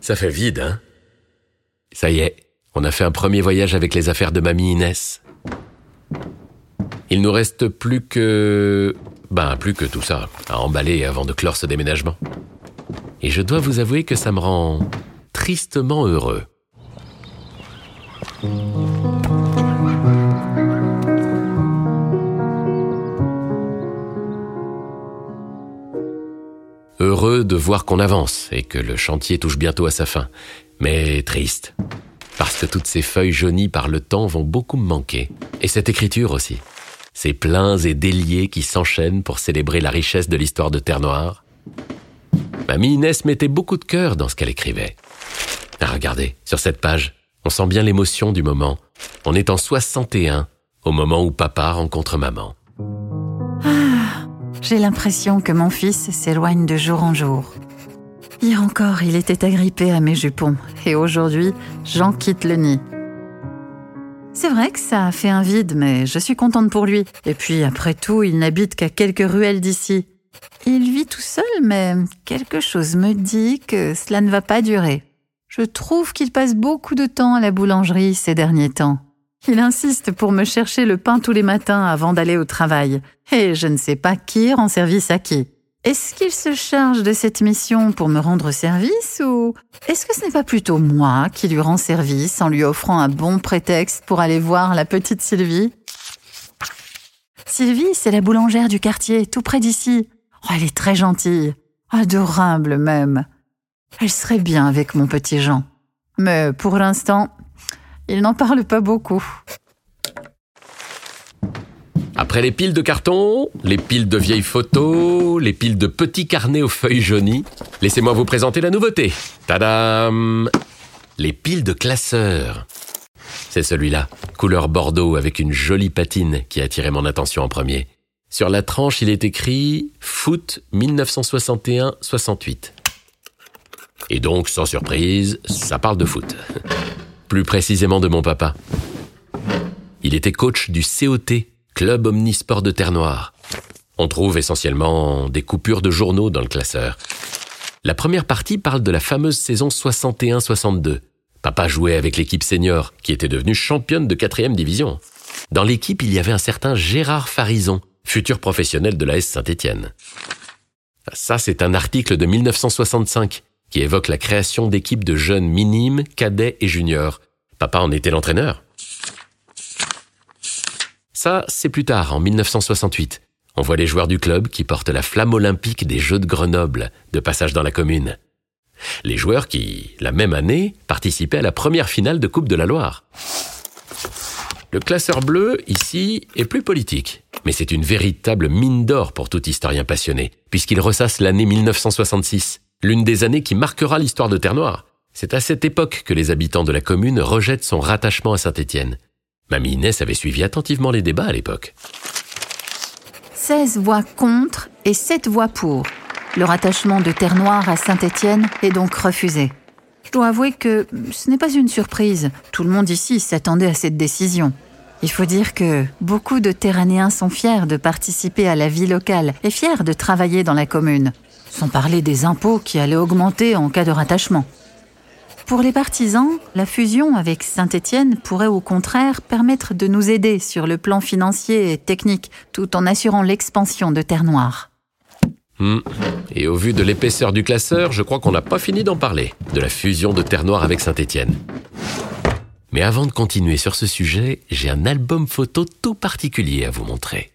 Ça fait vide, hein? Ça y est, on a fait un premier voyage avec les affaires de mamie Inès. Il nous reste plus que... Ben, plus que tout ça, à emballer avant de clore ce déménagement. Et je dois vous avouer que ça me rend tristement heureux. Heureux de voir qu'on avance et que le chantier touche bientôt à sa fin, mais triste, parce que toutes ces feuilles jaunies par le temps vont beaucoup me manquer, et cette écriture aussi, ces pleins et déliés qui s'enchaînent pour célébrer la richesse de l'histoire de Terre Noire. Mamie Inès mettait beaucoup de cœur dans ce qu'elle écrivait. Ah, regardez, sur cette page, on sent bien l'émotion du moment. On est en 61, au moment où papa rencontre maman. Ah, j'ai l'impression que mon fils s'éloigne de jour en jour. Hier encore, il était agrippé à mes jupons, et aujourd'hui, j'en quitte le nid. C'est vrai que ça a fait un vide, mais je suis contente pour lui. Et puis, après tout, il n'habite qu'à quelques ruelles d'ici. Il vit tout seul, mais quelque chose me dit que cela ne va pas durer. Je trouve qu'il passe beaucoup de temps à la boulangerie ces derniers temps. Il insiste pour me chercher le pain tous les matins avant d'aller au travail. Et je ne sais pas qui rend service à qui. Est-ce qu'il se charge de cette mission pour me rendre service ou est-ce que ce n'est pas plutôt moi qui lui rend service en lui offrant un bon prétexte pour aller voir la petite Sylvie? Sylvie, c'est la boulangère du quartier, tout près d'ici. Oh, elle est très gentille, adorable même. Elle serait bien avec mon petit Jean. Mais pour l'instant, il n'en parle pas beaucoup. Après les piles de carton, les piles de vieilles photos, les piles de petits carnets aux feuilles jaunies, laissez-moi vous présenter la nouveauté. Tadam Les piles de classeurs. C'est celui-là, couleur bordeaux avec une jolie patine qui a attiré mon attention en premier. Sur la tranche, il est écrit Foot 1961-68. Et donc, sans surprise, ça parle de foot. Plus précisément de mon papa. Il était coach du COT, Club Omnisport de Terre-Noire. On trouve essentiellement des coupures de journaux dans le classeur. La première partie parle de la fameuse saison 61-62. Papa jouait avec l'équipe senior, qui était devenue championne de quatrième division. Dans l'équipe, il y avait un certain Gérard Farison, futur professionnel de la S Saint-Étienne. Ça, c'est un article de 1965 qui évoque la création d'équipes de jeunes minimes, cadets et juniors. Papa en était l'entraîneur. Ça, c'est plus tard, en 1968. On voit les joueurs du club qui portent la flamme olympique des Jeux de Grenoble, de passage dans la commune. Les joueurs qui, la même année, participaient à la première finale de Coupe de la Loire. Le classeur bleu, ici, est plus politique. Mais c'est une véritable mine d'or pour tout historien passionné, puisqu'il ressasse l'année 1966, l'une des années qui marquera l'histoire de Terre-Noire. C'est à cette époque que les habitants de la commune rejettent son rattachement à Saint-Étienne. Mamie Inès avait suivi attentivement les débats à l'époque. 16 voix contre et 7 voix pour. Le rattachement de Terre-Noire à Saint-Étienne est donc refusé. Je dois avouer que ce n'est pas une surprise. Tout le monde ici s'attendait à cette décision. Il faut dire que beaucoup de Terranéens sont fiers de participer à la vie locale et fiers de travailler dans la commune sans parler des impôts qui allaient augmenter en cas de rattachement. Pour les partisans, la fusion avec Saint-Étienne pourrait au contraire permettre de nous aider sur le plan financier et technique, tout en assurant l'expansion de Terre Noire. Hmm. Et au vu de l'épaisseur du classeur, je crois qu'on n'a pas fini d'en parler, de la fusion de Terre Noire avec Saint-Étienne. Mais avant de continuer sur ce sujet, j'ai un album photo tout particulier à vous montrer.